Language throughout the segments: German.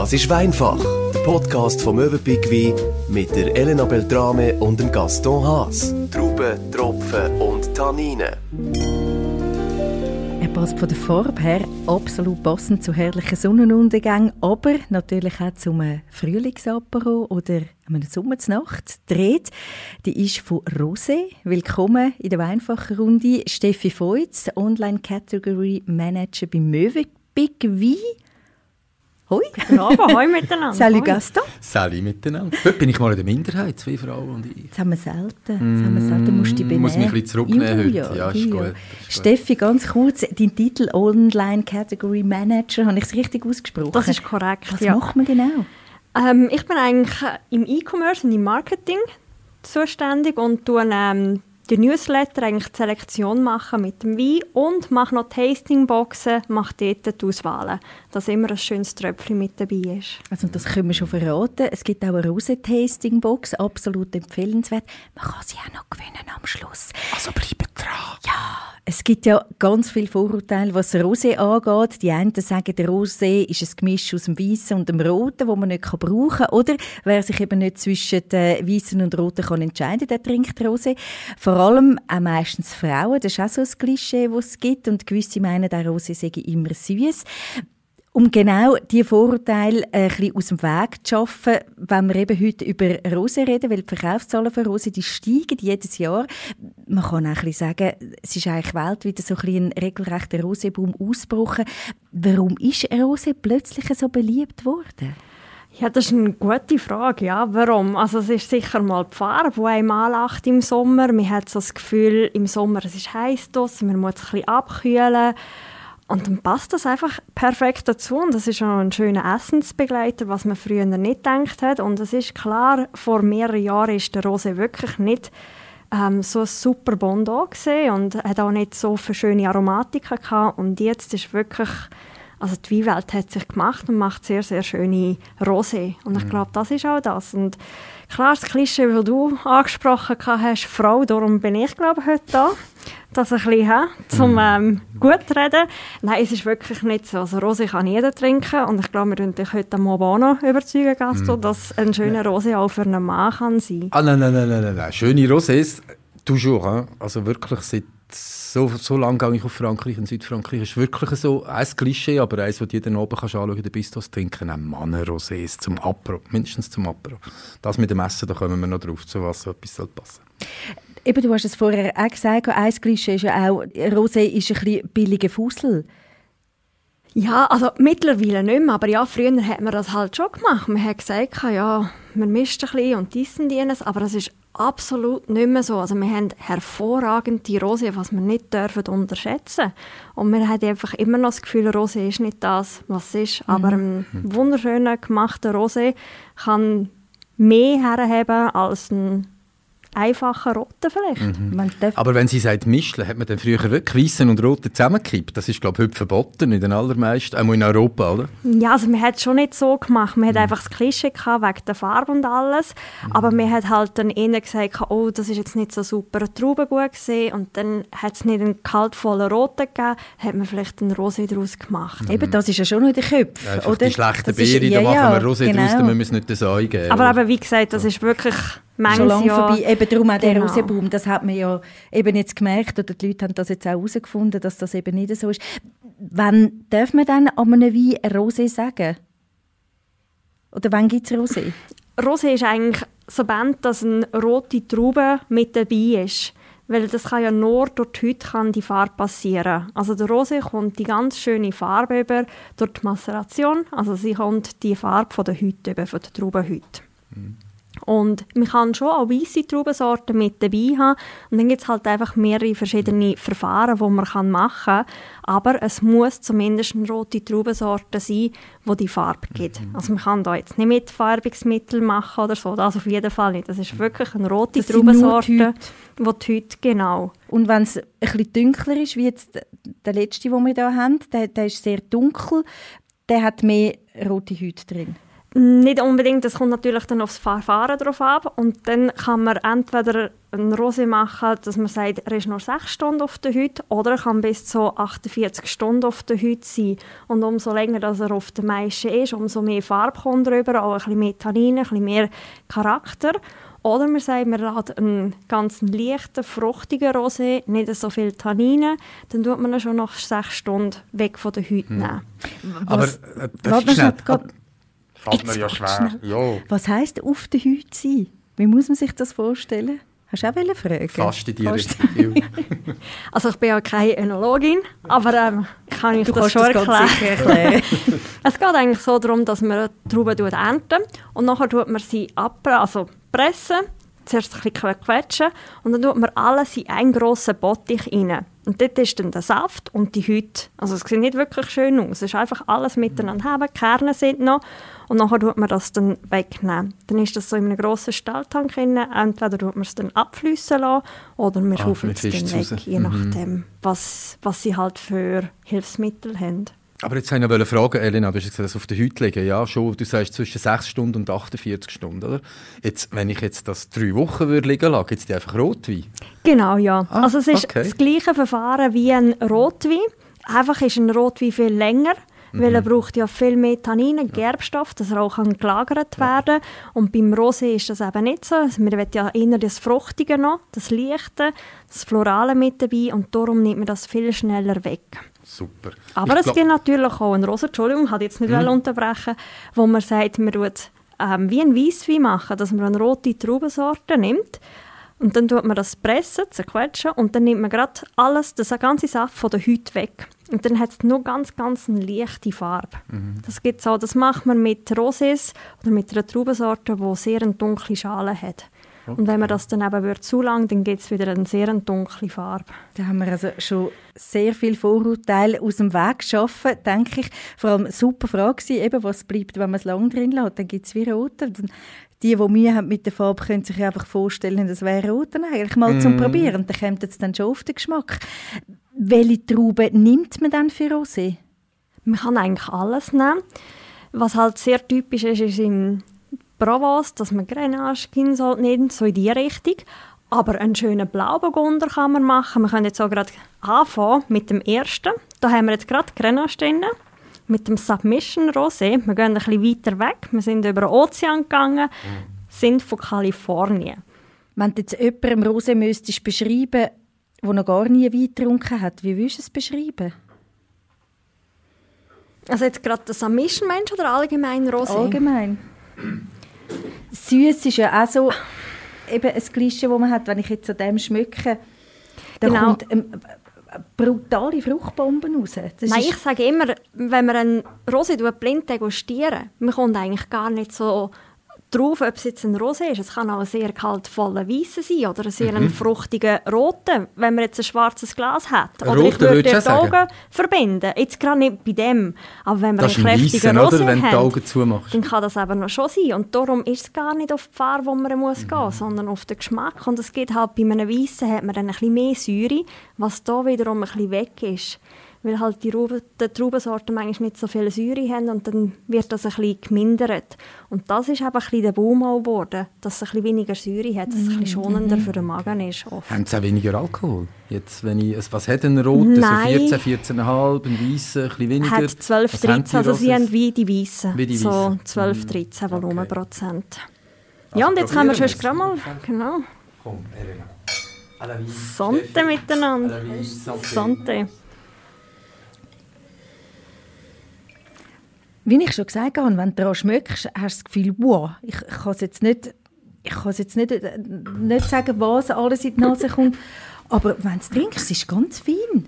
Das ist Weinfach, der Podcast vom Möwenpick Wein mit der Elena Beltrame und dem Gaston Haas. Trauben, Tropfen und Tanninen. Er passt von der Farbe her absolut passend zu herrlichen Sonnenuntergängen, aber natürlich auch zum Frühlingsapero oder einer Sommernacht. Rede, die ist von Rosé. Willkommen in der Weinfachrunde. Steffi Feutz, Online Category Manager bei Möwe Big Wein. Hoi. Bravo, hoi miteinander. Salut Gaston. Salut miteinander. Heute bin ich mal in der Minderheit, zwei Frauen und ich. Das haben wir selten. Das haben wir selten. Musst du. Muss mich ein bisschen zurücknehmen heute. Ja, ist gut. Ist Steffi, ganz kurz, dein Titel Online Category Manager, habe ich es richtig ausgesprochen? Das ist korrekt, Was ja. macht man genau? Ähm, ich bin eigentlich im E-Commerce und im Marketing zuständig und tue ähm, die Newsletter eigentlich die Selektion machen mit dem Wein und mache noch Tastingboxen, mache dort die Auswahlen, dass immer ein schönes Tröpfchen mit dabei ist. Also das können wir schon verraten. Es gibt auch eine Rose-Tasting-Box, absolut empfehlenswert. Man kann sie auch noch gewinnen am Schluss. Also bleibt dran. Ja, es gibt ja ganz viele Vorurteile, was Rosé angeht. Die einen sagen, der Rosé ist ein Gemisch aus dem Weißen und dem Roten, wo man nicht brauchen kann. Oder wer sich eben nicht zwischen den Weißen und Roten kann entscheiden, der trinkt Rosé. Vor allem auch meistens Frauen. Das ist auch so ein Klischee, das es gibt. Und gewisse meinen, der Rosé sei immer süß. Um genau diese Vorurteile äh, ein bisschen aus dem Weg zu schaffen, wenn wir eben heute über Rose reden, weil die Verkaufszahlen für Rose die steigen jedes Jahr. Man kann auch ein bisschen sagen, es ist eigentlich weltweit so ein, bisschen ein regelrechter Roseboom ausgebrochen. Warum ist Rose plötzlich so beliebt worden? Ja, das ist eine gute Frage, ja. Warum? Also es ist sicher mal die Farbe, die einem anlacht im Sommer. Man hat so das Gefühl, im Sommer es ist heiß draussen, man muss ein bisschen abkühlen. Und dann passt das einfach perfekt dazu. Und das ist auch ein schöner Essensbegleiter, was man früher nicht gedacht hat. Und es ist klar, vor mehreren Jahren ist der Rose wirklich nicht ähm, so ein super gesehen und hat auch nicht so viele schöne Aromatiken gehabt. Und jetzt ist wirklich, also die Weinwelt hat sich gemacht und macht sehr, sehr schöne Rosé. Und ich glaube, das ist auch das. Und klar, das Klischee, das du angesprochen hast, Frau, darum bin ich, glaube ich, heute da. Das ein bisschen, hä, zum ähm, gut reden. Nein, es ist wirklich nicht so. Also Rosé kann jeder trinken und ich glaube, wir können dich heute am noch überzeugen, Gasto, dass ein schöner Rosé auch für einen Mann kann sein. Ah, nein, nein, nein, nein, nein, nein. Schöne Rosés, toujours. Hein? Also wirklich seit so, so lange gehe ich auf Frankreich und Südfrankreich. ist wirklich so ein Klischee, aber eins, das du jeden Abend kannst anschauen kannst, Bistos trinken, auch Männer-Rosés zum Apro, mindestens zum Apro. Das mit dem Essen, da kommen wir noch drauf, zu was so etwas soll passen. Eben, du hast es vorher auch gesagt, ein Klischee ist ja auch, Rosé ist ein billiger Fussel. Ja, also mittlerweile nicht mehr, aber ja, früher hat man das halt schon gemacht. Man hat gesagt, ja, man mischt ein bisschen und dies und jenes, aber das ist absolut nicht mehr so. Also wir haben hervorragende Rosé, was wir nicht dürfen unterschätzen. Und wir haben einfach immer noch das Gefühl, Rosé ist nicht das, was es ist. Aber ein wunderschöner gemachter Rosé kann mehr herheben als ein einfacher Roter vielleicht. Darf Aber wenn sie sagt Mischle, hat man dann früher wirklich Weißen und Rote zusammengekippt? Das ist, glaube ich, heute verboten in den allermeisten, einmal in Europa, oder? Ja, also man hat es schon nicht so gemacht. Man hat einfach das Klischee gehabt, wegen der Farbe und alles. Aber man hat halt dann eher gesagt, oh, das ist jetzt nicht so super Trauben gut gesehen. Und dann hat es nicht einen kaltvollen Roten gegeben, hat man vielleicht einen Rosé daraus gemacht. Eben, das ist ja schon noch in den Köpfen, Einfach oder? die schlechten Das ist- Beere, ja, da machen ja, wir Rosé genau. draus, dann müssen wir es nicht das eingeben. Aber, aber wie gesagt, das ist wirklich schon lange Jahr... vorbei. Eben darum auch der Genau. Roseboom. Das hat man ja eben jetzt gemerkt, oder die Leute haben das jetzt auch herausgefunden, dass das eben nicht so ist. Wann darf man dann an einem Wein ein Rosé sagen? Oder wann gibt es Rosé? Rosé ist eigentlich so band, dass eine rote Traube mit dabei ist. Weil das kann ja nur durch die Hütte kann die Farbe passieren. Also der Rosé kommt die ganz schöne Farbe über durch die Maceration. Also sie kommt die Farbe von der Hütte über, von der Traubenhütte. Und man kann schon auch weisse Traubensorten mit dabei haben. Und dann gibt es halt einfach mehrere verschiedene Verfahren, die man kann machen kann. Aber es muss zumindest eine rote Traubensorte sein, die die Farbe gibt. Also man kann da jetzt nicht mit Farbungsmittel machen oder so. Das auf jeden Fall nicht. Das ist wirklich eine rote Das Traubensorte, die die Hüte, genau. Und wenn es ein bisschen dunkler ist, wie jetzt der letzte, den wir hier haben, der, der ist sehr dunkel, der hat mehr rote Hüte drin. Nicht unbedingt, das kommt natürlich dann aufs Verfahren drauf ab. Und dann kann man entweder ein Rosé machen, dass man sagt, er ist nur 6 Stunden auf der Haut, oder er kann bis zu 48 Stunden auf der Haut sein. Und umso länger dass er auf der Maische ist, umso mehr Farbe kommt drüber, auch ein bisschen mehr Tannine, ein bisschen mehr Charakter. Oder man sagt, man hat einen ganz leichten, fruchtigen Rosé, nicht so viel Tannine, dann tut man ihn schon nach 6 Stunden weg von der Haut nehmen. Aber äh, Warte, ich schnell? schnell, grad- Fällt mir ja schwer. Ja, Was heisst auf der Haut sein? Wie muss man sich das vorstellen? Hast du auch eine Frage? fast in die Fast. Richtung. Ja. Also ich bin ja keine Önologin, aber ähm, ich kann euch Du das schon das erklären. sicher erklären. Es geht eigentlich so darum, dass man die Trauben ernten und nachher tut man sie ab, also pressen, zuerst ein bisschen quetschen und dann tut man alles in einen grossen Bottich rein. Und dort ist dann der Saft und die Haut. Also es sieht nicht wirklich schön aus. Es ist einfach alles miteinander haben, die Kerne sind noch und nachher tut man das dann wegnehmen. Dann ist das so in einem grossen Stahltank drin. Entweder tut man es dann abfließen lassen oder man Ah, schaufelt es dann weg, raus. je Mhm. nachdem, was, was sie halt für Hilfsmittel haben. Aber jetzt wollte ich noch fragen, Elena, du hast gesagt, das auf der Haut legen, ja schon, du sagst zwischen 6 Stunden und 48 Stunden, oder? Jetzt, wenn ich jetzt das drei Wochen würde liegen lassen, gibt es die einfach Rotwein? Genau, ja. Ah, also es ist okay. das gleiche Verfahren wie ein Rotwein. Einfach ist ein Rotwein viel länger, weil Mhm. er braucht ja viel mehr Tannine, Gerbstoff, dass er auch kann gelagert werden Und beim Rosé ist das eben nicht so. Also wir wollen ja eher das Fruchtige noch, das Leichte, das Florale mit dabei und darum nimmt man das viel schneller weg. Super. Aber Ich es gibt natürlich auch einen Rosa, Entschuldigung, ich wollte jetzt nicht Mhm. unterbrechen, wo man sagt, man tut ähm, wie ein Weisswein machen, dass man eine rote Traubensorte nimmt und dann tut man das pressen, zerquetschen und dann nimmt man gerade alles, das ganze Saft von der Haut weg. Und dann hat es nur ganz, ganz eine leichte Farbe. Mhm. Das gibt's auch. Das macht man mit Rosés oder mit einer Traubensorte, die sehr eine dunkle Schale hat. Und wenn man das dann eben würde zu lang, dann gibt es wieder eine sehr dunkle Farbe. Da haben wir also schon sehr viel Vorurteile aus dem Weg geschaffen, denke ich. Vor allem eine super Frage war eben, was bleibt, wenn man es lang drin lässt. Dann gibt es wie Rote. Dann- Die, die Mühe haben mit der Farbe, können sich einfach vorstellen, das wäre Rote eigentlich mal zum Probieren. Dann kommt es dann schon auf den Geschmack. Welche Trauben nimmt man dann für Rosé? Man kann eigentlich alles nehmen. Was halt sehr typisch ist, ist im Provence, dass man Grenache, Kinsold nimmt, so in die Richtung. Aber einen schönen Blauburgunder kann man machen. Wir können jetzt auch gerade anfangen mit dem ersten. Da haben wir jetzt gerade Grenache drin, mit dem Submission Rosé. Wir gehen ein bisschen weiter weg. Wir sind über den Ozean gegangen, sind von Kalifornien. Wenn du jetzt jemandem Rosé müsstest beschreiben, der noch gar nie Wein getrunken hat, wie würdest du es beschreiben? Also jetzt gerade der Submission Mensch oder allgemein Rosé? Allgemein. Süß ist ja auch so eben ein Klischee, das man hat, wenn ich jetzt an dem schmecke, da Genau. kommt ähm, brutale Fruchtbombe raus. Das Nein, ich sage immer, wenn man einen Rosé blind degustieren, man kommt eigentlich gar nicht so drauf, ob es jetzt ein Rosé ist. Es kann auch ein sehr kaltvoller Weißer sein oder ein sehr ein fruchtiger Roter, wenn man jetzt ein schwarzes Glas hat. Ein Oder ich roter würde die sagen? Augen verbinden. Jetzt gerade nicht bei dem, aber wenn man Das einen ein kräftigen Weissen, Rosé? Wenn du die hat, Augen zumachst. dann kann das eben noch schon sein. Und darum ist es gar nicht auf die Farbe, wo man muss Mhm. gehen sondern auf den Geschmack. Und es geht halt bei einem Weissen hat man dann ein bisschen mehr Säure, was da wiederum ein bisschen weg ist. Weil halt die, Rauben, die Traubensorten manchmal nicht so viel Säure haben und dann wird das ein bisschen gemindert. Und das ist eben ein bisschen der Boom auch geworden, dass es ein bisschen weniger Säure hat, dass es ein bisschen Mhm. schonender für den Magen ist. Oft. Haben sie auch weniger Alkohol? Jetzt, wenn ich, es- was hat ein roter? Nein. So 14, 14,5, ein weißer, ein bisschen weniger? Hat 12, Was haben 13, also sie haben wie die Weissen. Wie die so Weissen. Mhm. 12, 13 Volumenprozent. Also ja, und jetzt haben wir schon gerade mal, genau. Komm, Elena. Sante miteinander. Sante. Wie ich schon gesagt habe, wenn du daran schmeckst, hast du das Gefühl, wow, ich, ich kann es jetzt nicht, ich kann es jetzt nicht, äh, nicht sagen, was alles in die Nase kommt, aber wenn du es trinkst, es ist ganz fein.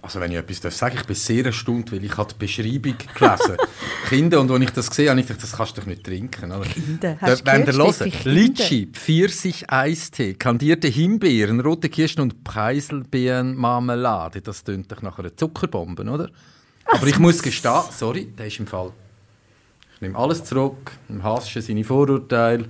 Also wenn ich etwas darf sagen, ich bin sehr erstaunt, weil ich habe die Beschreibung gelesen Kinder, und als ich das gesehen habe, ich gedacht, das kannst du doch nicht trinken. Oder? Kinder, Da- hast du Wenn ihr gehört, hören. Litschi, Pfirsich-Eistee, kandierte Himbeeren, rote Kirschen und Preiselbeeren-Marmelade. Das tönt doch nach einer Zuckerbombe, oder? Aber ich muss gestehen, sorry, der ist im Fall... Ich nehme alles zurück, im Haschen seine Vorurteile,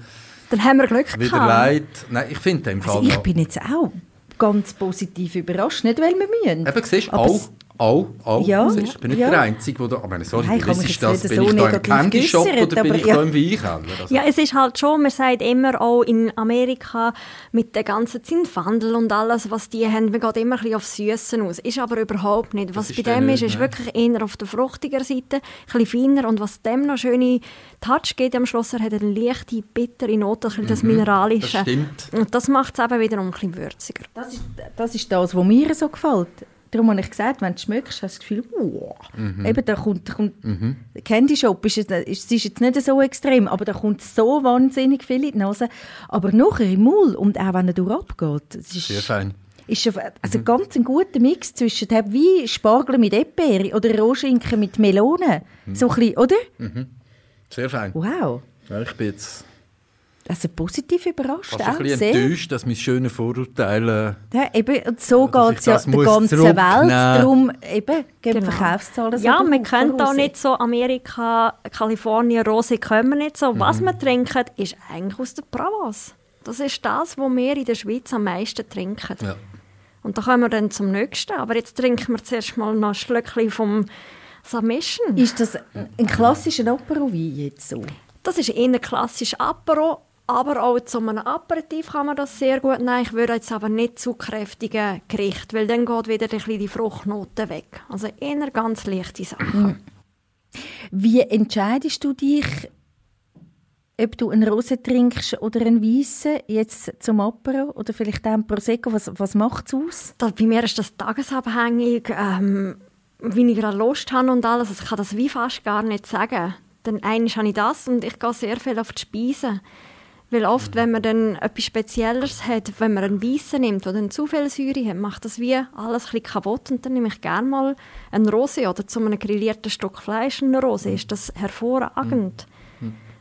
Dann haben wir Glück wieder gehabt. leid. Nein, ich finde den im Fall Also ich bin jetzt auch ganz positiv überrascht, nicht weil wir müssen. Eben, siehst du, auch, Auch, auch. Ja, siehst, ich bin nicht ja. der Einzige, der da... Ich meine, sorry, Nein, ich ist das? Bin so ich da im negativ Candy Shop geäussert, oder bin ich ja. da im Weinkeller? Also, Ja, es ist halt schon, man sagt immer auch in Amerika mit den ganzen Zinfandel und alles, was die haben, man geht immer ein bisschen auf Süßen aus. Ist aber überhaupt nicht. Was bei dem nicht, ist, ist ne? wirklich eher auf der fruchtiger Seite, ein bisschen feiner und was dem noch schöne Touch gibt am Schluss, er hat eine leichte, bittere Note, ein bisschen das Mineralische. Mhm. das stimmt. Und das macht es eben wiederum ein bisschen würziger. Das ist, das ist das, was mir so gefällt. Darum habe ich gesagt, wenn du schmeckst, hast du das Gefühl, wow. Mhm. Eben, da kommt, da kommt der Candy Shop ist, jetzt- ist, ist jetzt nicht so extrem, aber da kommt so wahnsinnig viel in die Nase. Aber nachher im Maul und auch wenn er durchabgeht, das ist, Sehr fein. ist also ganz ein guter Mix zwischen wie Spargel mit Erdbeere oder Rohschinken mit Melone. So ein bisschen, oder? Sehr fein. Wow. Ja, ich bin jetzt Also positiv überrascht. fast ein auch bisschen sehr. enttäuscht, dass meine schönen Vorurteile... Ja, eben, und so geht es ja der ganzen. Welt. Darum eben, geben Genau. Verkaufszahlen Ja, kennt auch Rosé. nicht so Amerika, Kalifornien, Rosé können wir nicht so. Mhm. Was wir trinken, ist eigentlich aus der Provence. Das ist das, was wir in der Schweiz am meisten trinken. Ja. Und da kommen wir dann zum nächsten. Aber jetzt trinken wir zuerst mal noch ein Schlückchen vom Submission. Ist das ein klassischer Apero-Wein jetzt so? Das ist eher ein klassisch Apero, aber auch zu einem Aperitif kann man das sehr gut nehmen. Ich würde jetzt aber nicht zu kräftige Gerichte, weil dann geht wieder ein bisschen die Fruchtnote weg. Also eher ganz leichte Sachen. Wie entscheidest du dich, ob du einen Rose trinkst oder einen Weissen, jetzt zum Apero oder vielleicht auch einen Prosecco? Was, was macht es aus? Da, bei mir ist das tagesabhängig, ähm, wie ich gerade Lust habe und alles. Also ich kann das wie fast gar nicht sagen. Dann einmal habe ich das und ich gehe sehr viel auf die Speisen. Weil oft, wenn man dann etwas Spezielleres hat, wenn man einen Weissen nimmt, der dann zu viel Säure hat, macht das wie alles ein bisschen kaputt. Und dann nehme ich gerne mal einen Rosé oder zu einem grillierten Stück Fleisch einen Rosé. Ist das hervorragend.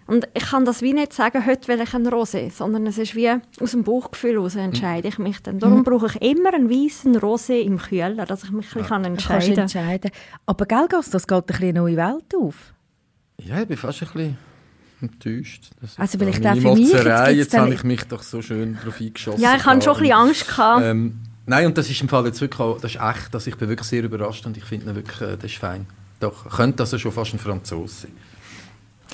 Und ich kann das wie nicht sagen, heute will ich einen Rosé, sondern es ist wie aus dem Bauchgefühl heraus entscheide ich mich dann. Darum brauche ich immer einen weißen Rosé im Kühler, dass ich mich ein bisschen Kannst du entscheiden kann. entscheiden. Aber gell, Gast, das geht ein bisschen eine neue Welt auf. Ja, ich bin fast ein bisschen enttäuscht. Das ist Also vielleicht auch für mich, jetzt jetzt, habe ich mich doch so schön darauf eingeschossen. Ja, ich hatte schon ein bisschen Angst. Gehabt. Ähm, nein, und das ist im Fall jetzt wirklich auch, das ist echt, dass ich bin wirklich sehr überrascht und ich finde wirklich, äh, das ist fein. Doch, könnte also schon fast ein Franzose sein.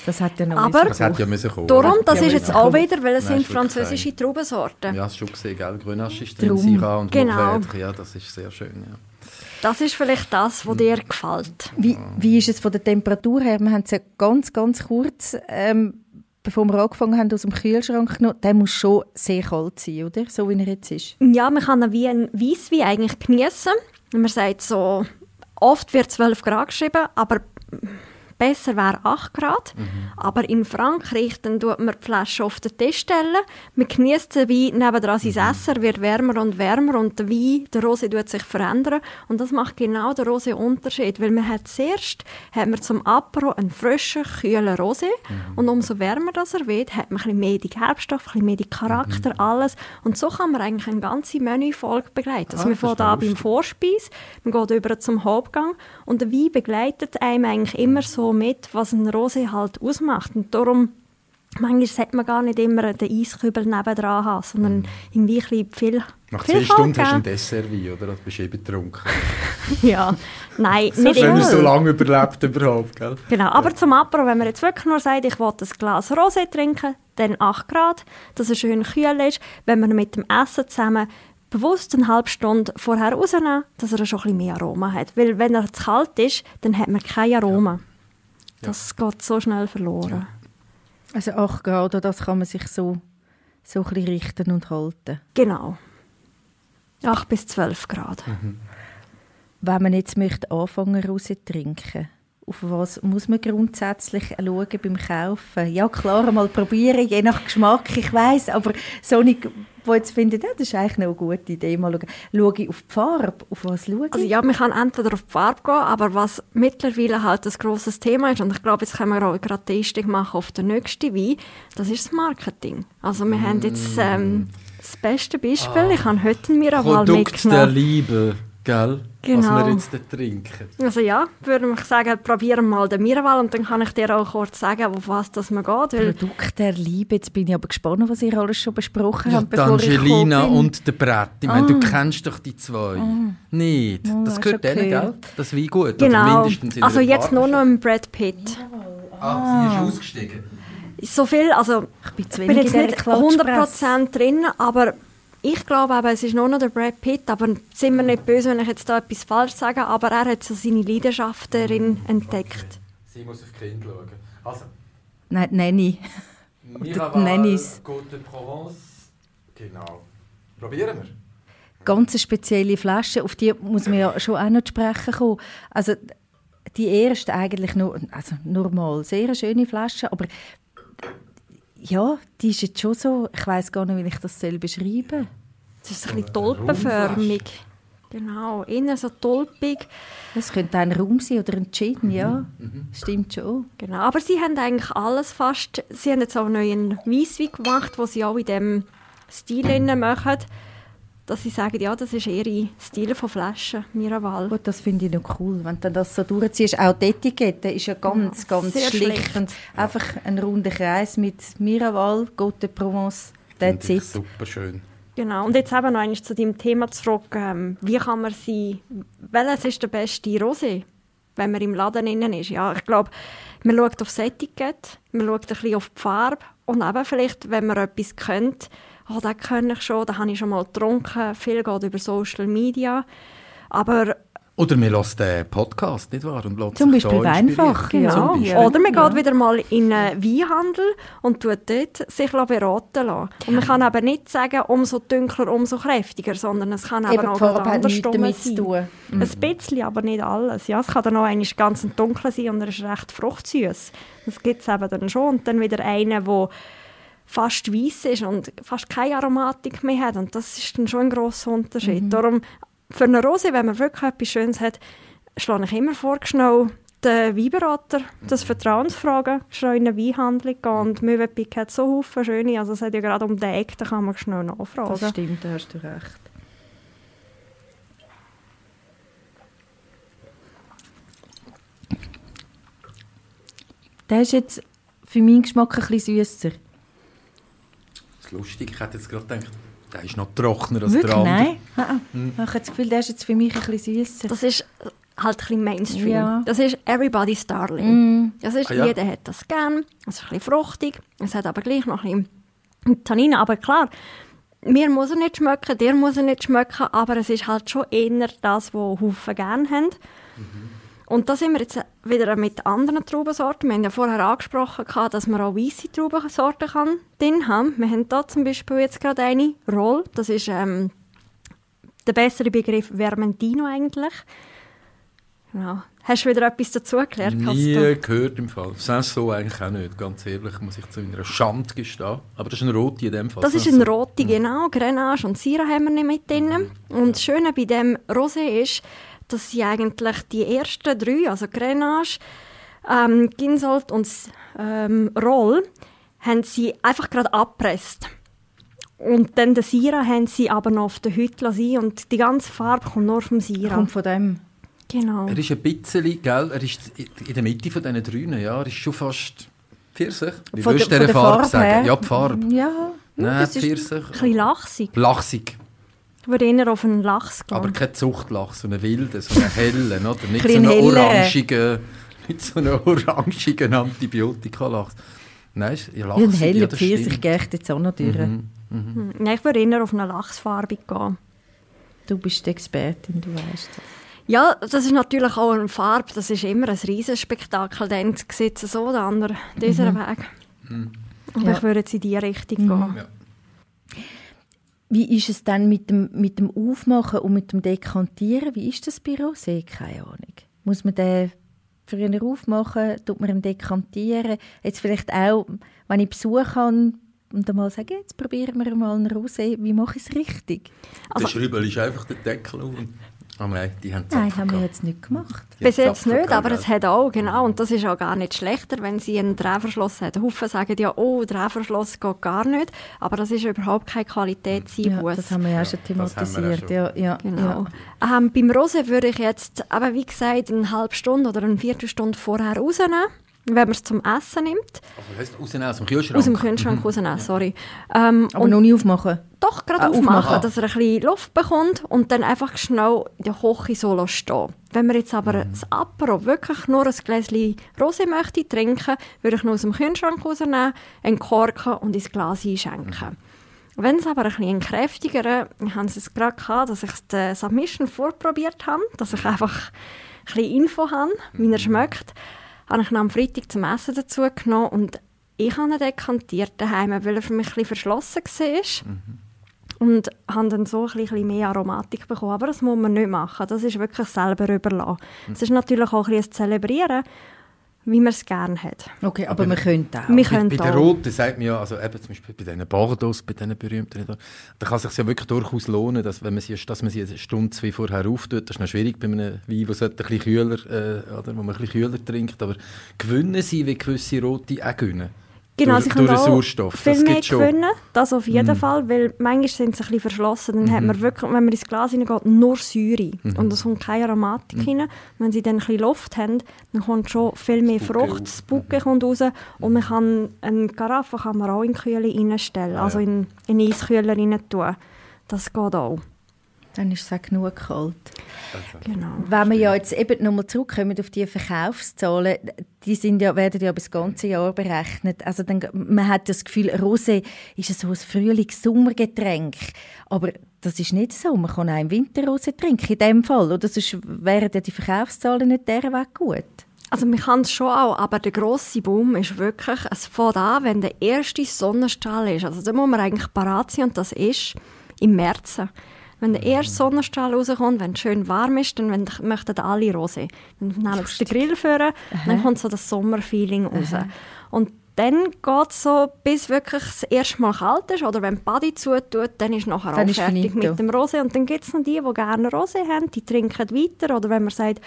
Das hat ja noch Aber- Das hätte ja kommen. müssen kommen. Darum, das Ja, ist jetzt auch wieder, weil es Nein, sind französische Traubensorten. Ja, hast du schon gesehen, gell? Grenache ist drin. Syrah und Genau. Mourvèdre. Ja, das ist sehr schön, ja. Das ist vielleicht das, was dir gefällt. Wie, wie ist es von der Temperatur her? Wir haben es ja ganz, ganz kurz, ähm, bevor wir angefangen haben, aus dem Kühlschrank genommen. Der muss schon sehr kalt sein, oder? So wie er jetzt ist. Ja, man kann ihn wie ein Weisswein eigentlich genießen. Man sagt so, oft wird 12 Grad geschrieben, aber besser wäre 8 Grad. Aber in Frankreich dann tut man die Flasche auf den Tisch stellen. Man genießt den Wein nebendran sein Essen, wird wärmer und wärmer und der Wein, der Rosé tut sich verändern. Und das macht genau den Rosé Unterschied, weil man hat zuerst hat man zum Apero einen frischen, kühlen Rosé und umso wärmer das er wird, hat man ein bisschen mehr die Gerbstoffe, ein bisschen mehr die Charakter, alles. Und so kann man eigentlich eine ganze Menüfolge begleiten. Also Ah, man fängt noch an beim. Vorspeis, man geht über zum Hauptgang und der Wein begleitet einem eigentlich immer so mit, was ein Rosé halt ausmacht. Und darum, manchmal sollte man gar nicht immer den Eiskübel nebendran haben, sondern irgendwie ein bisschen viel Nach zwei Vielfalt Stunden hast du ein geben. Dessertwein, oder? Du bist eben betrunken. Ja, nein, nicht Wenn immer. er so lange überlebt überhaupt, gell? Genau, aber zum Apero, wenn man jetzt wirklich nur sagt, ich will ein Glas Rosé trinken, dann 8 Grad, dass er schön kühl ist. Wenn man mit dem Essen zusammen bewusst eine halbe Stunde vorher rausnehmen, dass er schon ein bisschen mehr Aroma hat. Weil wenn er zu kalt ist, dann hat man kein Aroma. Das geht so schnell verloren. Also 8 Grad, das kann man sich so, so ein bisschen richten und halten. Genau. 8 bis 12 Grad. Wenn man jetzt möchte anfangen raus zu trinken, auf was muss man grundsätzlich schauen beim Kaufen? Ja klar, mal probieren, je nach Geschmack, ich weiß, aber so nicht, wo jetzt findet, ja, das ist eigentlich noch eine gute Idee, mal schauen. Schaue ich auf die Farbe, auf was schaue ich? Also ja, man kann entweder auf die Farbe gehen, aber was mittlerweile halt ein grosses Thema ist, und ich glaube, jetzt können wir auch gerade die Einstieg machen auf den nächsten Wein, das ist das Marketing. Also wir haben jetzt ähm, das beste Beispiel, ich habe heute mir Produkt der. Liebe. Gell? Genau. Was wir jetzt da trinken. Also ja, würde ich sagen, probieren wir mal den Miraval und dann kann ich dir auch kurz sagen, auf was das man geht. Weil Produkt der Liebe. Jetzt bin ich aber gespannt, was ihr alles schon besprochen Ja, habt, die bevor ich Angelina bin. und der Brett. Ich meine, du kennst doch die zwei. Nicht? Oh, das gehört denen, gell? Das Wein gut. Oder genau, also jetzt nur noch im Brad Pitt. Ah, sie ist ausgestiegen. So viel, also Ich bin zu ich wenig bin in jetzt nicht Klatschpresse. 100% drin, aber ich glaube eben, es ist nur noch der Brad Pitt, aber sind wir nicht böse, wenn ich jetzt da etwas falsch sage, aber er hat so seine Leidenschaft darin entdeckt. Sie muss auf Kinder schauen. Also, Nein, Nanny. Miraval, Nennis. Côte Provence. Genau. Probieren wir. Ganz spezielle Flasche, auf die muss man ja schon auch noch zu sprechen kommen. Also die erste eigentlich nur, also normal, sehr schöne Flasche, aber ja, die ist jetzt schon so, ich weiß gar nicht, wie ich das soll beschreiben Es ist ein bisschen tulpenförmig. Genau, innen so tulpig. Das könnte ein Raum sein oder ein Gin, ja, stimmt schon. Genau, aber sie haben eigentlich alles fast. Sie haben jetzt auch noch einen Weisswein gemacht, wo sie auch in dem Stil innen machen. Dass sie sagen, ja, das ist ihre Stil von Flaschen, Miraval. Gut, das finde ich noch cool, wenn du das so durchziehst. Auch die Etikette ist ja ganz, Ja, ganz schlicht. schlicht. Und einfach ein runder Kreis mit Miraval, de Provence, that's it. super schön. Genau, und jetzt eben noch einmal zu deinem Thema zurück. Ähm, wie kann man sie, welches ist der beste Rosé, wenn man im Laden innen ist? Ja, ich glaube, man schaut auf das Etikett, man schaut ein bisschen auf die Farbe und eben vielleicht, wenn man etwas kennt, oh, das kann ich schon, das habe ich schon mal getrunken, viel geht über Social Media, aber Oder man lässt den Podcast, nicht wahr? Und lässt Zum Beispiel. Weinfach, Genau. ja. Zum Beispiel. ja. Oder man geht Ja. wieder mal in einen Weinhandel und tut dort sich beraten lassen. Und man kann eben nicht sagen, umso dunkler, umso kräftiger, sondern es kann eben, Eben, auch andersrum damit zu sein. tun. Ein bisschen, aber nicht alles. Ja, es kann dann auch eigentlich ganz ein dunkler sein und er ist recht fruchtsüß. Das gibt es eben dann schon. Und dann wieder einer, der fast weiß ist und fast keine Aromatik mehr hat. Und das ist dann schon ein grosser Unterschied. Darum, für eine Rose, wenn man wirklich etwas Schönes hat, schlage ich immer vor, schnell den Weinberater, das Vertrauen zu fragen, schnell in eine Weinhandlung gehen. Und Möwenpick hat so viele schöne, also es hat ja gerade um den Eck, da kann man schnell nachfragen. Das stimmt, da hast du recht. Der ist jetzt für meinen Geschmack ein bisschen süsser. Lustig, ich hätte jetzt gerade gedacht, der ist noch trockener als Wirklich? der andere. Nein? Ah, ah. Ich habe das Gefühl, der ist jetzt für mich ein bisschen süsser. Das ist halt ein bisschen Mainstream. Ja. Das ist Everybody's Darling. Das ist, Ah, ja. Jeder hat das gern. Es ist ein bisschen fruchtig. Es hat aber gleich noch ein bisschen Tannine. Aber klar, mir muss er nicht schmecken, dir muss er nicht schmecken, aber es ist halt schon eher das, was Haufen gerne haben. Und da sind wir jetzt wieder mit anderen Traubensorten. Wir haben ja vorher angesprochen, dass man auch weisse Traubensorten kann drin haben. Wir haben da zum Beispiel jetzt gerade eine, Roll. Das ist ähm, der bessere Begriff Vermentino eigentlich. Genau. Hast du wieder etwas dazu gelernt? Nie gehört im Fall. Saison eigentlich auch nicht, ganz ehrlich, muss ich zu meiner Schande gestehen. Aber das ist ein Roti in dem Fall. Das ist Saison. ein rote, genau. Grenache und Syrah haben wir nicht mit drin. Und das Schöne bei dem Rosé ist, dass sie eigentlich die ersten drei, also Grenache, ähm, Ginsold und ähm, Roll, haben sie einfach gerade abpresst. Und dann den Syrah haben sie aber noch auf der Hütte lassen und die ganze Farbe kommt nur vom Syrah. Kommt von dem. Genau. Er ist ein bisschen, gell, er ist in der Mitte von diesen drei, ja, er ist schon fast Pfirsich. Wie Von würdest du der- dieser Farbe Farbe sagen? Ja, die Farbe. Ja. Nein, das ist- Pfirsich. Ein bisschen lachsig. Lachsig. Ich würde eher auf einen Lachs gehen. Aber kein Zuchtlachs, so einen wilden, so einen hellen, oder? Nicht so einen orangigen, nicht so einen orangigen Antibiotikalachs. Nein, ist- ja, Ja, ein heller Pfirsich ich jetzt auch noch durch. Hm, Nein, ich würde eher auf eine Lachsfarbe gehen. Du bist die Expertin, du weißt das. Ja, das ist natürlich auch eine Farbe. Das ist immer ein Riesenspektakel. Dann sieht es so, der andere dieser Weg. Aber Ja. ich würde jetzt in diese Richtung gehen. Ja. Wie ist es dann mit dem, mit dem Aufmachen und mit dem Dekantieren? Wie ist das bei Rosé? Keine Ahnung. Muss man den früher aufmachen? Tut man ihn dekantieren? Jetzt vielleicht auch, wenn ich Besuch habe und dann mal sagen, jetzt probieren wir mal einen Rosé. Wie mache ich es richtig? Also- der Schriebel ist einfach der Deckel auf. und Oh nein, die haben Nein, haben wir jetzt nicht gemacht. Bis jetzt nicht, aber es hat auch, genau, und das ist auch gar nicht schlechter, wenn sie einen Drehverschluss hat. Haufen sagen ja, oh, Drehverschluss geht gar nicht, aber das ist überhaupt kein Ja, Qualitätseinbuß. das haben wir ja schon Das haben wir ja thematisiert. Ja, ja, Genau. ja. Ähm, beim Rosé würde ich jetzt, aber wie gesagt, eine halbe Stunde oder eine Viertelstunde vorher rausnehmen, wenn man es zum Essen nimmt. Also heisst rausnehmen aus dem Kühlschrank? Aus dem Kühlschrank rausnehmen, sorry. Ähm, Aber und noch nicht aufmachen. doch gerade Ah, aufmachen, aufmachen. dass er ein bisschen Luft bekommt und dann einfach schnell in der Küche so stehen. Wenn man jetzt aber das Apero wirklich nur ein Gläschen Rosé möchte trinken, würde ich noch aus dem Kühlschrank rausnehmen, entkorken und ins Glas einschenken. Wenn es aber ein bisschen kräftiger, ich hatte es gerade gehabt, dass ich die Submission vorprobiert habe, dass ich einfach ein bisschen Info habe, wie er schmeckt, habe ich ihn am Freitag zum Essen dazu genommen und ich habe ihn dekantiert daheim, weil er für mich ein bisschen verschlossen war. Und habe dann so ein bisschen mehr Aromatik bekommen. Aber das muss man nicht machen. Das ist wirklich selber überlassen. Es ist natürlich auch ein bisschen ein Zelebrieren, wie man es gerne hat. Okay, aber wir können auch. Wir Bei, können bei der auch. Roten sagt man ja, also eben zum Beispiel bei diesen Bordeaux, bei diesen berühmten, da da kann es sich ja wirklich durchaus lohnen, dass, wenn man sie, dass man sie eine Stunde, zwei vorher auftut. Das ist noch schwierig bei einem Wein, der ein bisschen kühler, äh, oder, wo man ein bisschen kühler trinkt. Aber gewinnen sie, wie gewisse Rote auch gewinnen. Genau, durch, sie können durch den auch Sauerstoff. viel das mehr gewinnen, das auf jeden Fall, weil manchmal sind sie ein bisschen verschlossen, dann hat man wirklich, wenn man ins Glas hineingeht, nur Säure. Und es kommt keine Aromatik rein. Wenn sie dann ein bisschen Luft haben, dann kommt schon viel mehr Frucht, das Bucke kommt raus. Und man kann eine Karaffe kann man auch in die Kühle reinstellen, also in, in den Eiskühler rein tun. Das geht auch. Dann ist es auch genug kalt. Genau. Wenn wir ja jetzt eben nochmal zurückkommen auf die Verkaufszahlen, die sind ja, werden ja über das ganze Jahr berechnet. Also dann, man hat das Gefühl, Rosé ist so ein Frühlings-Sommergetränk. Aber das ist nicht so. Man kann auch im Winter Rosé trinken, in dem Fall. Oder sonst wären ja die Verkaufszahlen nicht der Weg gut. Also man kann es schon auch, aber der grosse Boom ist wirklich, es fängt an, wenn der erste Sonnenstrahl ist. Also da muss man eigentlich parat sein und das ist im März. Wenn der erste Sonnenstrahl rauskommt, wenn es schön warm ist, dann wenn- möchten alle Rosé. Dann nehmen sie den Grill vor, dann kommt so das Sommerfeeling raus. Und dann geht es so, bis wirklich das erste Mal kalt ist, oder wenn die Body zutut, dann ist nachher Dann auch ist fertig finito. mit dem Rosé. Und dann gibt es noch die, die gerne Rosé haben, die trinken weiter. Oder wenn man sagt,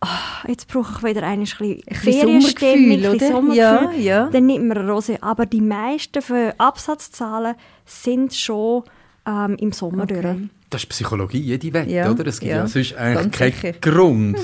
«Ah, jetzt brauche ich wieder ein bisschen bisschen Ferienstimmung, ein Sommergefühl, bisschen oder? Ja, Sommergefühl, ja. dann nimmt man Rosé. Aber die meisten Absatzzahlen sind schon ähm, im Sommer Okay. durch. Das ist Psychologie, jede Wette, Ja, oder? Es gibt ja, ja, sonst eigentlich keinen sicher. Grund,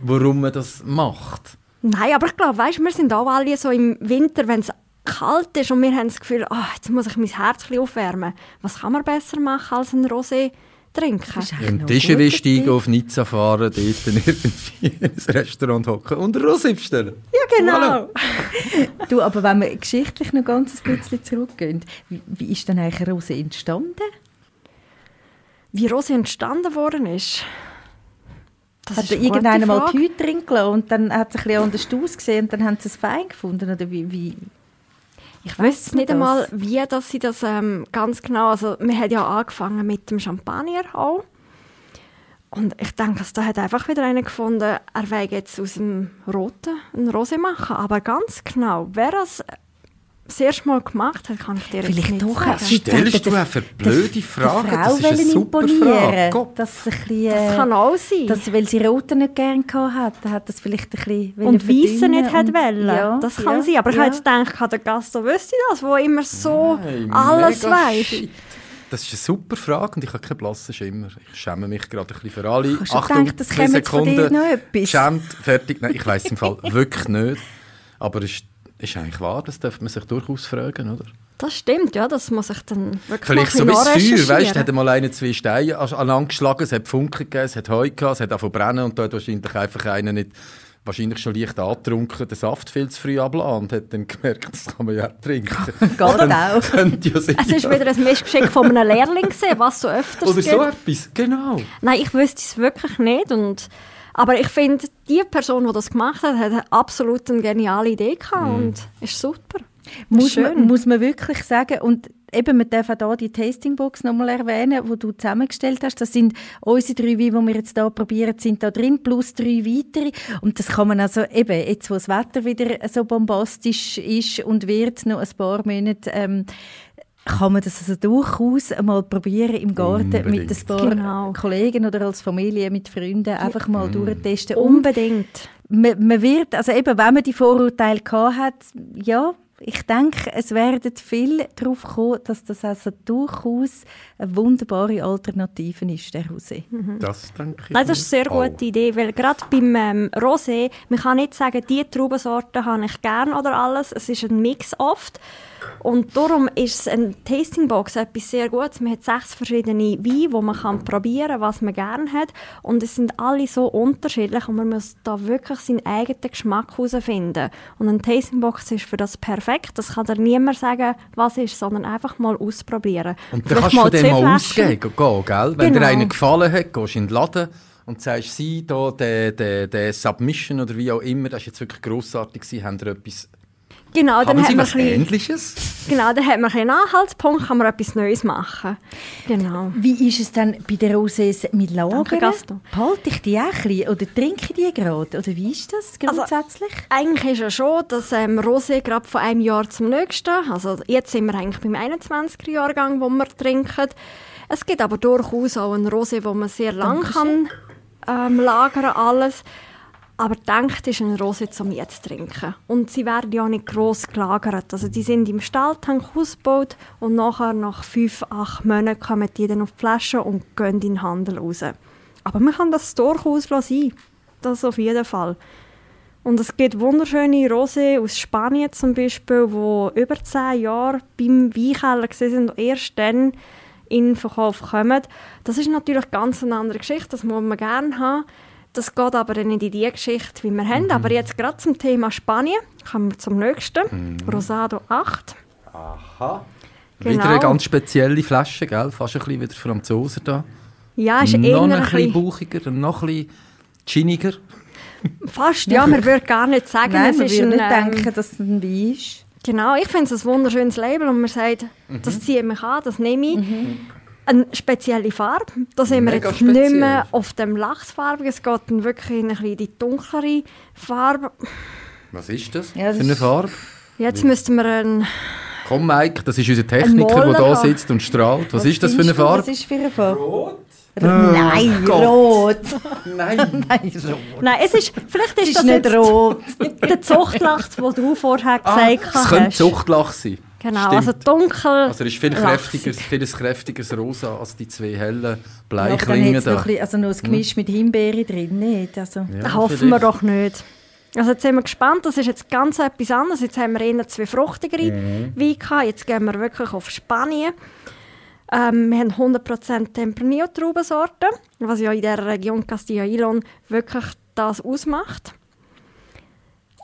warum man das macht. Nein, aber ich glaube, weißt, wir sind auch alle so im Winter, wenn es kalt ist und wir haben das Gefühl, ah, jetzt muss ich mein Herz ein bisschen aufwärmen. Was kann man besser machen als ein Rosé trinken? ist Ja, Im noch ein Tischeri guter steigen, Tipp. auf Nizza fahren, dort irgendwie ins Restaurant hocken und Rosé bestellen. Ja, genau. Du, aber wenn wir geschichtlich noch ganz ein bisschen zurückgehen, wie, wie ist denn eigentlich Rosé entstanden? Wie Rosé entstanden worden ist, das Hat irgendeiner mal die Hüte drin gelassen und dann hat es ein bisschen anders ausgesehen und dann haben sie es fein gefunden? Oder wie, wie? Ich weiß nicht das? einmal, wie dass sie das ähm, ganz genau. Also, wir haben ja angefangen mit dem Champagner auch. Und ich denke, da hat einfach wieder einer gefunden, er will jetzt aus dem Roten ein Rosé machen. Aber ganz genau, wer das das erste Mal gemacht hat, kann ich dir Vielleicht jetzt nicht doch sagen. Stellst sagen, du für blöde Fragen? Das ist eine super imponieren, Frage. Gott. Dass ein bisschen, Das kann auch sein. dass, weil sie Roten nicht gerne gehabt hat, dann hat das vielleicht ein bisschen und Weisse nicht hat wollen. Ja, das kann ja, sein. Aber ich ja. habe jetzt gedacht, der Gasto wüsste das, wo immer so Nein, alles weiß. shit. Das ist eine super Frage und ich habe keinen blassen Schimmer. Ich schäme mich gerade ein bisschen für alle. Hast Achtung, gedacht, das jetzt von dir Sekunden. noch etwas? Geschämt, fertig. Nein, ich weiß im Fall wirklich nicht. Aber es ist, ist eigentlich wahr, das darf man sich durchaus fragen, oder? Das stimmt, ja, das muss ich dann wirklich Vielleicht so wie ein das bisschen Feuer, weißt du, hat mal einer zwei Steine an- aneinander geschlagen, es hat Funken gegeben, es hat Heu gehabt, es hat angefangen brennen und da hat wahrscheinlich einfach einer nicht, wahrscheinlich schon leicht angetrunken, den Saft viel zu früh abgelassen und hat dann gemerkt, das kann man ja trinken. Geht auch. Könnte ja sein. Es ist wieder ein Missgeschick von einem Lehrling gesehen, was so öfters Oder so etwas, genau. Nein, ich wüsste es wirklich nicht. Und, aber ich finde, die Person, die das gemacht hat, hat absolut eine geniale Idee gehabt und ist super. Muss Schön. man, muss man wirklich sagen. Und eben, wir dürfen hier die Tastingbox nochmal erwähnen, die du zusammengestellt hast. Das sind unsere drei Weine, die wir jetzt hier probieren, sind da drin, plus drei weitere. Und das kann man also eben, jetzt wo das Wetter wieder so bombastisch ist und wird, noch ein paar Monate, ähm, kann man das also durchaus einmal probieren im Garten Unbedingt. mit ein paar Genau. Kollegen oder als Familie mit Freunden einfach mal durchtesten. Und Unbedingt. man, man wird, also eben, wenn man die Vorurteile gehabt hat, ja, ich denke, es werden viel darauf kommen, dass das also durchaus eine wunderbare Alternative ist, der Rosé. Das denke ich. Nein, das ist eine sehr auch. gute Idee, weil gerade beim ähm, Rosé, man kann nicht sagen, diese Traubensorte habe ich gern oder alles, es ist ein Mix oft. Und darum ist eine Tastingbox etwas sehr Gutes. Man hat sechs verschiedene Weine, wo man kann probieren kann, was man gerne hat. Und es sind alle so unterschiedlich und man muss da wirklich seinen eigenen Geschmack herausfinden. Und eine Tastingbox ist für das perfekt. Das kann dir niemand sagen, was ist, sondern einfach mal ausprobieren. Und dann kannst du von dem mal ausgehen, gehen, gell? Wenn dir Genau. einer gefallen hat, gehst du in den Laden und sagst, sie, da, der, der, der Submission oder wie auch immer, das war jetzt wirklich grossartig, haben dir etwas... Genau, dann Haben hat sie man was ein bisschen- Ähnliches? Genau, dann hat man einen Anhaltspunkt, kann man etwas Neues machen. Genau. Wie ist es dann bei den Rosés mit Gaston. Behalte ich die auch ein bisschen oder trinke ich die gerade? Oder wie ist das Also, grundsätzlich? Eigentlich ist ja schon, dass ähm, Rosé gerade von einem Jahr zum nächsten, also jetzt sind wir eigentlich beim 21er Jahrgang, wo wir trinken. Es gibt aber durchaus auch einen Rosé, wo man sehr lang kann ähm, lagern alles. Aber denkt ist ein Rosé zum jetzt trinken. Und sie werden ja nicht gross gelagert. Also die sind im Stahltank ausgebaut und nachher nach fünf, acht Monaten kommen die dann auf die Flasche und gehen in den Handel raus. Aber man kann das durchaus sein. Das auf jeden Fall. Und es gibt wunderschöne Rosé aus Spanien zum Beispiel, wo über zehn Jahre beim Weinkeller sind und erst dann in den Verkauf kommen. Das ist natürlich ganz eine andere Geschichte, das muss man gerne haben. Das geht aber dann nicht in die Geschichte, wie wir haben. Aber jetzt gerade zum Thema Spanien kommen wir zum nächsten. Rosado 8. Aha. Genau. Wieder eine ganz spezielle Flasche, gell? Fast ein bisschen wie der Franzose da. Ja, ist noch eher ein ein bisschen bauchiger, noch ein bisschen giniger. fast, ja, man würde gar nicht sagen, Nein, es man ist würde nicht ein, ähm, denken, dass es ein Wein ist. Genau, ich finde es ein wunderschönes Label und man sagt, Mhm. das ziehe ich mich an, das nehme ich. Eine spezielle Farbe. Da sind wir Mega jetzt nicht speziell. mehr auf dem Lachsfarbigen. Es geht dann wirklich in ein bisschen die dunklere Farbe. Was ist das Ja, das für eine Farbe? Jetzt müssten wir ein... Komm, Mike, das ist unser Techniker, der da sitzt und strahlt. Was, ist das für eine? Farbe? Was ist für eine Farbe? Rot. Nein, Gott. rot. Nein. Nein, rot. Nein, es ist... Vielleicht ist, ist das nicht rot. der Zuchtlachs, den du vorher Ah, gesagt es könnte hast. Zuchtlach sein. Genau, Stimmt. also dunkel. Also er ist viel lachsig. kräftiger, vieles kräftigeres Rosa als die zwei hellen hat es noch, da. ein bisschen- also noch ein Gemisch mit Himbeere drin, nicht? Also, Ja, Das hoffen wir vielleicht. doch nicht. Also jetzt sind wir gespannt, das ist jetzt ganz etwas anderes. Jetzt haben wir eher zwei fruchtigere Mhm. Weine gehabt. Jetzt gehen wir wirklich auf Spanien. Ähm, wir haben 100% Tempranillo-Traubensorten, was ja in der Region Castilla y León wirklich das ausmacht.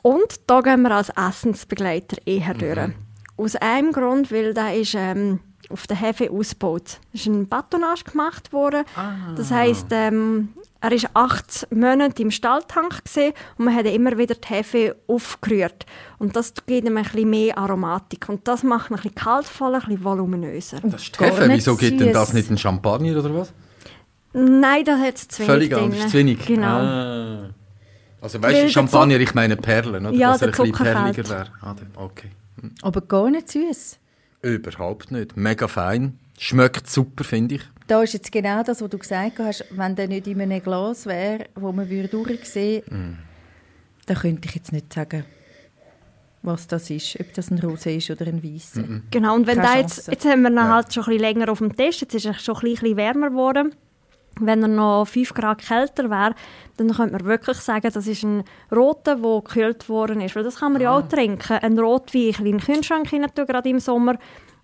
Und da gehen wir als Essensbegleiter eher durch. Aus einem Grund, weil da ist ähm, auf der Hefe ausgebaut. Es ist ein Batonage gemacht worden. Das heisst, ähm, er war acht Monate im Stalltank und man hat immer wieder die Hefe aufgerührt. Und das gibt ihm ein bisschen mehr Aromatik. Und das macht ihn ein bisschen kaltvoller, ein bisschen voluminöser. Das ist die Hefe. Wieso gibt denn das nicht ein Champagner oder was? Nein, da hat es zu wenig Völlig anders, zu wenig. Genau. Ah. Also weißt du, Champagner, ich meine Perlen, oder? Ja, Dass er ein bisschen perliger wäre. Ah, okay. Aber gar nicht süß. Überhaupt nicht. Mega fein. Schmeckt super, finde ich. Da ist jetzt genau das, was du gesagt hast. Wenn der nicht in einem Glas wäre, wo man würde durchsehen Mm. würde, dann könnte ich jetzt nicht sagen, was das ist. Ob das ein Rosé ist oder ein Weisser. Genau, und wenn Keine da jetzt, jetzt haben wir ihn Ja. halt schon ein bisschen länger auf dem Test, jetzt ist er schon ein bisschen wärmer geworden. Wenn er noch 5 Grad kälter wäre, dann könnte man wirklich sagen, das ist ein roter, der gekühlt worden ist. Weil das kann man ja auch trinken. Ein Rotwein, in den Kühlschrank tun, gerade im Sommer.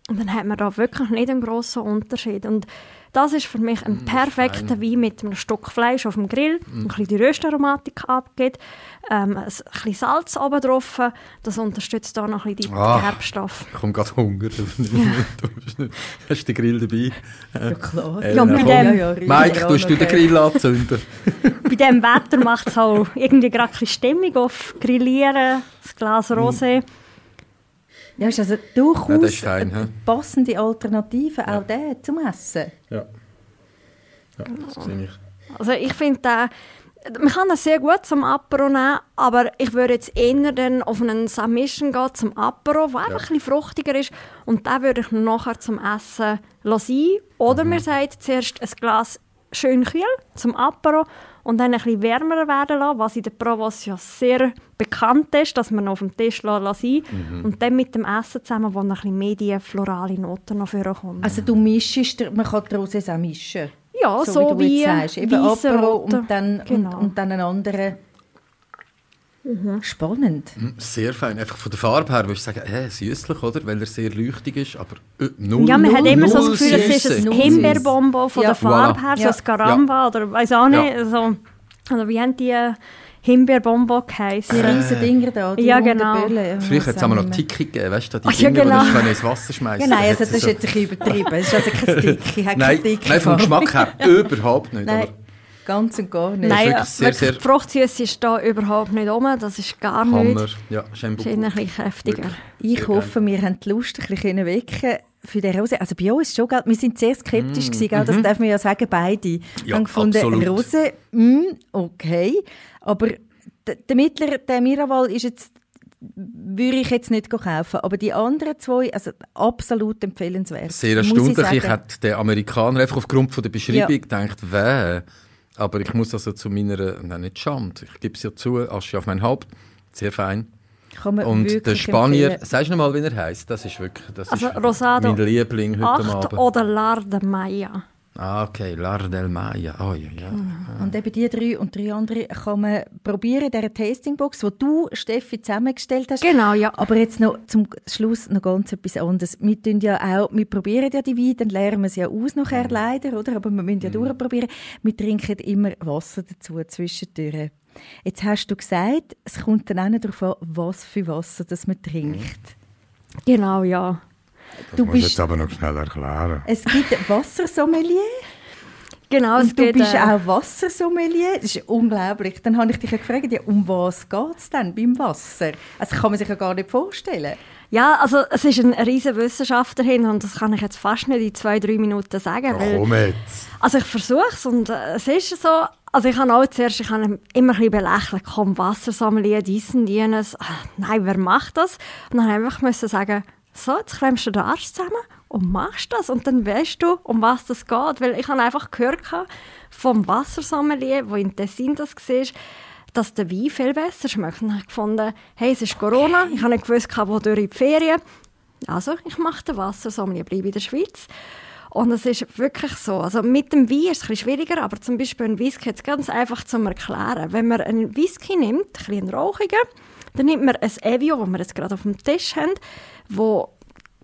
Und dann hat man da wirklich nicht einen grossen Unterschied. Und das ist für mich ein perfekter Wein mit einem Stück Fleisch auf dem Grill, ein bisschen die Röstaromatik abgeht, ähm, ein bisschen Salz oben drauf. Das unterstützt da noch ein bisschen die Ah. Gerbstoffe. Ich komme gerade Hunger. Du hast den Grill dabei? Ja, klar. Elena, Ja, mit komm. dem- Mike, tust du den Grill anzünden? Bei diesem Wetter macht es auch irgendwie gerade ein bisschen Stimmung auf Grillieren, das Glas Rosé. Ja, ist also durchaus Ja, das ist fein, eine passende Alternative, auch der zum Essen. Ja. Ja, das sehe ich. Also ich finde, der Man kann das sehr gut zum Apero nehmen, aber ich würde jetzt eher dann auf einen Submission gehen zum Apero, der einfach ein bisschen fruchtiger ist. Und den würde ich nachher zum Essen sein. Oder Mhm. man sagt zuerst ein Glas schön kühl zum Apero und dann ein bisschen wärmer werden lassen, was in der Provence ja sehr bekannt ist, dass man auf dem Tisch lassen. Mhm. Und dann mit dem Essen zusammen, wo noch ein bisschen mehr die florale Noten noch vorkommen. Also du mischst, man kann die Rosés auch mischen. ja, so, so, wie du wie jetzt sagst. Eben weisse Apero Rote. und dann, Genau. und, und dann einen anderen. Spannend. Sehr fein. Einfach von der Farbe her würdest du sagen, äh, süßlich, oder? Weil er sehr leuchtig ist, aber äh, null, Ja, man null, hat immer so das Gefühl, es ist ein Himbeerbonbon von Ja. der Farbe Voilà. her, so Ja. ein Garamba oder weiß auch nicht. So, oder wie haben die äh, Himbeerbonbon geheißen? Die riesen Dinger da, die Ja, genau. Böllen. Früher hat es auch noch. Tiki gegeben, weißt du, die Ach ja, Dinger, genau. die du ins Wasser schmeißen Ja, nein, also das ist jetzt ein bisschen übertrieben. Es ist also kein habe Nein, kein nein, vom Geschmack her überhaupt nicht. Nein, Aber ganz und gar nicht. Nein, wirklich sehr, wirklich, sehr- die Fruchtsüße ist da überhaupt nicht rum. Das ist gar Hammer. nicht. Ja, ist ein bisschen kräftiger. Wirklich. Ich Sehr hoffe, wir haben die Lust ein bisschen wecken für den Rose. Also bei uns schon, gell, wir sind sehr skeptisch gewesen, gell, das darf man ja sagen, beide. Mm. Ja, haben gefunden, absolut. Rose, mm, okay, aber der mittlere, der Miraval ist jetzt würde ich jetzt nicht kaufen, aber die anderen zwei, also absolut empfehlenswert. Sehr erstaunlich. Ich, sagen. hätte den Amerikaner einfach aufgrund von der Beschreibung Ja. gedacht, weh. Aber ich muss also zu meiner, nein, nicht Schande, ich gebe es ja zu, Asche auf mein Haupt, sehr fein. Und der Spanier, empfehlen. sagst du noch mal, wie er heißt? Das ist wirklich, das Also ist Rosado mein Liebling heute Acht Abend. oder Lar de Maya. Ah, okay, Lar del Maya. Oh, ja, ja. Und eben die drei und drei andere kann man probieren in dieser Tastingbox, die du, Steffi, zusammengestellt hast. Genau, ja. Aber jetzt noch zum Schluss noch ganz etwas anderes. Wir, tun ja auch, wir probieren ja die Weine, dann lernen wir sie ja aus nachher leider, oder? aber wir müssen ja durchprobieren. Wir trinken immer Wasser dazu zwischendurch. Jetzt hast du gesagt, es kommt dann auch nicht darauf an, was für Wasser das man trinkt. Genau, ja. Du musst bist, jetzt aber noch schnell erklären. es gibt Wassersommelier Genau, es und du geht, bist äh, auch Wassersommelier. Das ist unglaublich. Dann habe ich dich ja gefragt, ja, um was geht es denn beim Wasser? Also kann man sich ja gar nicht vorstellen. Ja, also es ist ein riesen Wissenschaft dahinter und das kann ich jetzt fast nicht in zwei, drei Minuten sagen. Weil, komm jetzt. also ich versuche es und äh, es ist so, also ich habe auch zuerst, ich habe immer ein bisschen belächelt, komm, Wassersommelier, dies und jenes. Ah, Nein, wer macht das? Und dann habe ich einfach müssen sagen, so, jetzt klemmst du den Arsch zusammen und machst das und dann weißt du, um was das geht. Weil ich habe einfach gehört vom Wassersommelier, wo in Tessin das war, dass der Wein viel besser schmeckt. Und ich gefunden, hey, es ist Corona, ich habe nicht gewusst, wo durch in die Ferien. Also, ich mache den Wassersommelier, bleibe in der Schweiz. Und es ist wirklich so. Also mit dem Wein ist es ein bisschen schwieriger, aber zum Beispiel ein Whisky jetzt ganz einfach zu erklären. Wenn man einen Whisky nimmt, ein bisschen einen rauchigen, dann nimmt man ein Evio, das wir jetzt gerade auf dem Tisch haben, wo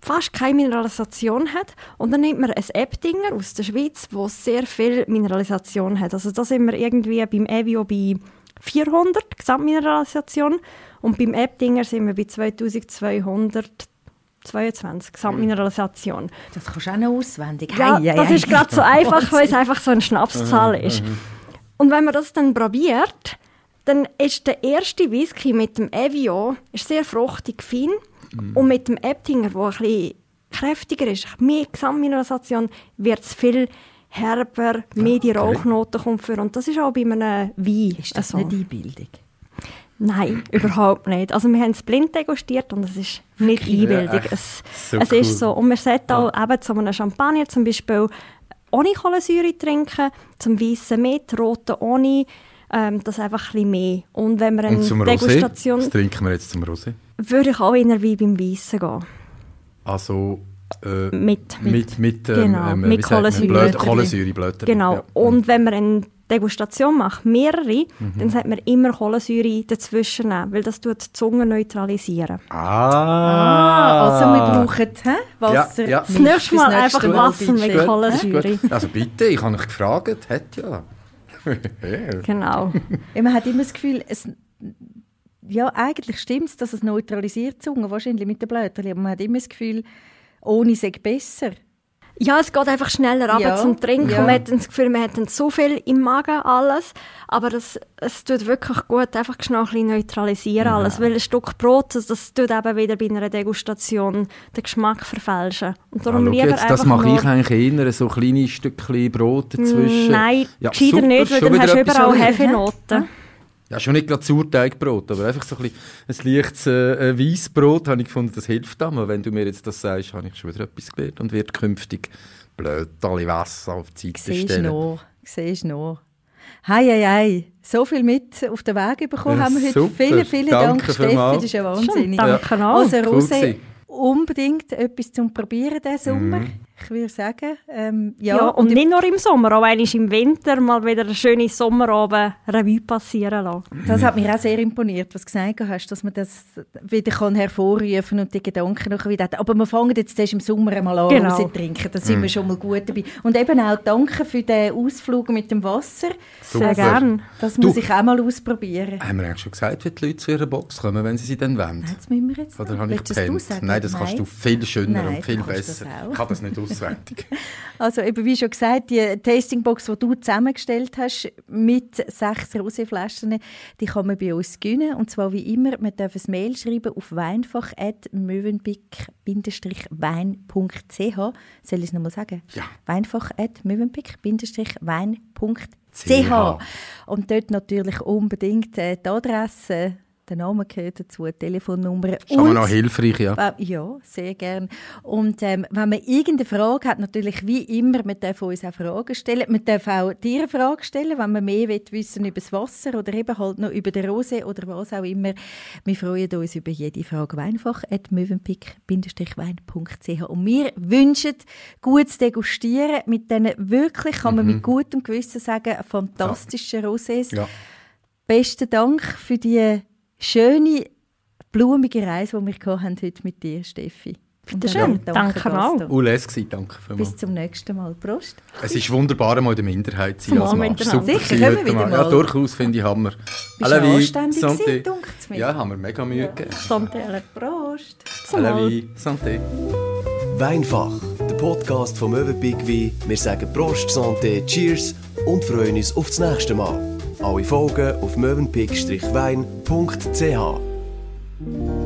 fast keine Mineralisation hat. Und dann nimmt man ein Ebdinger aus der Schweiz, wo sehr viel Mineralisation hat. Also da sind wir irgendwie beim Evio bei 400 Gesamtmineralisation und beim Ebdinger sind wir bei 2222 Gesamtmineralisation. Das kannst du auch noch auswendig. Ja, hei, das hei. ist gerade so einfach, weil es einfach so eine Schnapszahl ist. Und wenn man das dann probiert, dann ist der erste Whisky mit dem Evio ist sehr fruchtig, fein. Und mit dem Ebtinger, der ein bisschen kräftiger ist, mehr Gesamtmineralisation, wird es viel herber, mehr die Rauchnoten kommt für. Und das ist auch bei einem Wein Ist das so. nicht Einbildung? Nein, überhaupt nicht. Also wir haben es blind degustiert und es ist nicht Einbildung. echt. es So es cool. ist so. Und man sollte auch eben zu einem Champagner zum Beispiel ohne Kohlensäure trinken, zum Weissen mit, roten ohne, ähm, das einfach ein bisschen mehr. Und wenn man Und eine zum Rosé? Degustation, Was trinken wir jetzt zum Rosé? würde ich auch eher wie beim Weissen gehen. Also äh, Mit. mit, mit, ähm, Genau, ähm, mit? Kohlensäure. Blöd- Kohlensäureblätter. Genau. Ja. Und wenn man eine Degustation macht, mehrere, Mhm. dann sollte man immer Kohlensäure dazwischen nehmen, weil das tut die Zunge neutralisieren. Ah, also wir brauchen hä, Wasser. Ja, ja. Das nächste Mal einfach Wasser mit Kohlensäure. Also bitte, ich habe euch gefragt, hat ja. Genau. Ja, man hat immer das Gefühl, es, ja, eigentlich stimmt es, dass es neutralisiert Zunge, wahrscheinlich mit den Blättern, aber man hat immer das Gefühl, ohne sei besser. Ja, es geht einfach schneller runter Ja, zum Trinken. ja. Man hat das Gefühl, man hat dann so viel im Magen, alles. Aber das, es tut wirklich gut, einfach schnell ein bisschen neutralisieren alles. Weil ein Stück Brot, das, das tut eben wieder bei einer Degustation den Geschmack verfälschen. Und Ja, darum schau lieber jetzt, das mache ich eigentlich eher, so kleine Stückchen Brot dazwischen. Nein, Ja, gescheiter super, nicht, weil dann hast du überall. Hefenoten. Ja, schon nicht gerade Sauerteigbrot, aber einfach so ein, bisschen, ein leichtes äh, äh, Weissbrot habe ich gefunden, das hilft auch. Wenn du mir jetzt das sagst, habe ich schon wieder etwas gelernt und wird künftig blöd alle Wasser auf die Seite Siehst stellen. noch, siehst noch. Hei, hei, hei. So viel mit auf den Weg bekommen Ja, haben wir heute. super. Vielen, vielen Danke Dank, Steffi. vielmals. Das ist ja Schon, wahnsinnig. danke auch. Also Cool Rosé, gewesen. unbedingt etwas zum Probieren diesen Sommer. Mhm. Ich würde sagen, ähm, ja. Ja, und nicht nur im Sommer, auch einmal im Winter mal wieder eine schöne Sommerabend Revue passieren lassen. Das hat mich auch sehr imponiert, was du gesagt hast, dass man das wieder kann hervorrufen und die Gedanken noch wieder hat. Aber wir fangen jetzt erst im Sommer einmal an, Genau. Rosé trinken. Da sind wir schon mal gut dabei. Und eben auch danke für den Ausflug mit dem Wasser. Sehr Super. gern. Das Du- muss ich auch mal ausprobieren. Haben wir eigentlich schon gesagt, wie die Leute zu ihrer Box kommen, wenn sie sie dann wollen? Nein, das müssen wir jetzt Oder habe ich du das? Nein, das kannst Nein. du viel schöner Nein, und viel das besser. auch. Ich kann das nicht auswendig. Also eben wie schon gesagt, die Tastingbox, die du zusammengestellt hast mit sechs Roséflaschen, die kann man bei uns gewinnen. Und zwar wie immer, man darf ein Mail schreiben auf weinfach.mövenpick-wein.ch. Soll ich es nochmal sagen? Ja. weinfach.mövenpick-wein.ch. Und dort natürlich unbedingt äh, die Adresse, der Name gehört dazu, die Telefonnummer. Aber und- noch hilfreich, ja. Ja, sehr gern. Und ähm, wenn man irgendeine Frage hat, natürlich wie immer, man darf uns auch Fragen stellen. Man darf auch dir eine Frage stellen, wenn man mehr will wissen über das Wasser oder eben halt noch über den Rosé oder was auch immer. Wir freuen uns über jede Frage. Weinfach at mövenpick-wein.ch Und wir wünschen gutes Degustieren mit diesen wirklich, kann man mit gutem Gewissen sagen, fantastischen Rosés. ja. Besten Dank für die schöne, blumige Reise, die wir haben heute mit dir, Steffi. Bitte schön. Danke Gaston. auch. Ules gewesen, danke vielmals. Bis zum nächsten Mal. Prost. Es ist wunderbar, mal in der Minderheit zu sein als Mann. Super Sicher, können wir wieder mal. Ja, durchaus finde ich Hammer. Bist du anständig santé. gewesen, dunkelt's mir? Ja, haben wir mega Mühe gegeben. Santé. Prost. À la vie, santé. Weinfach, der Podcast vom Möwenpick Wein. Wir sagen Prost, Santé, Cheers und freuen uns auf das nächste Mal. Alle Folgen auf möwenpick-wein.ch.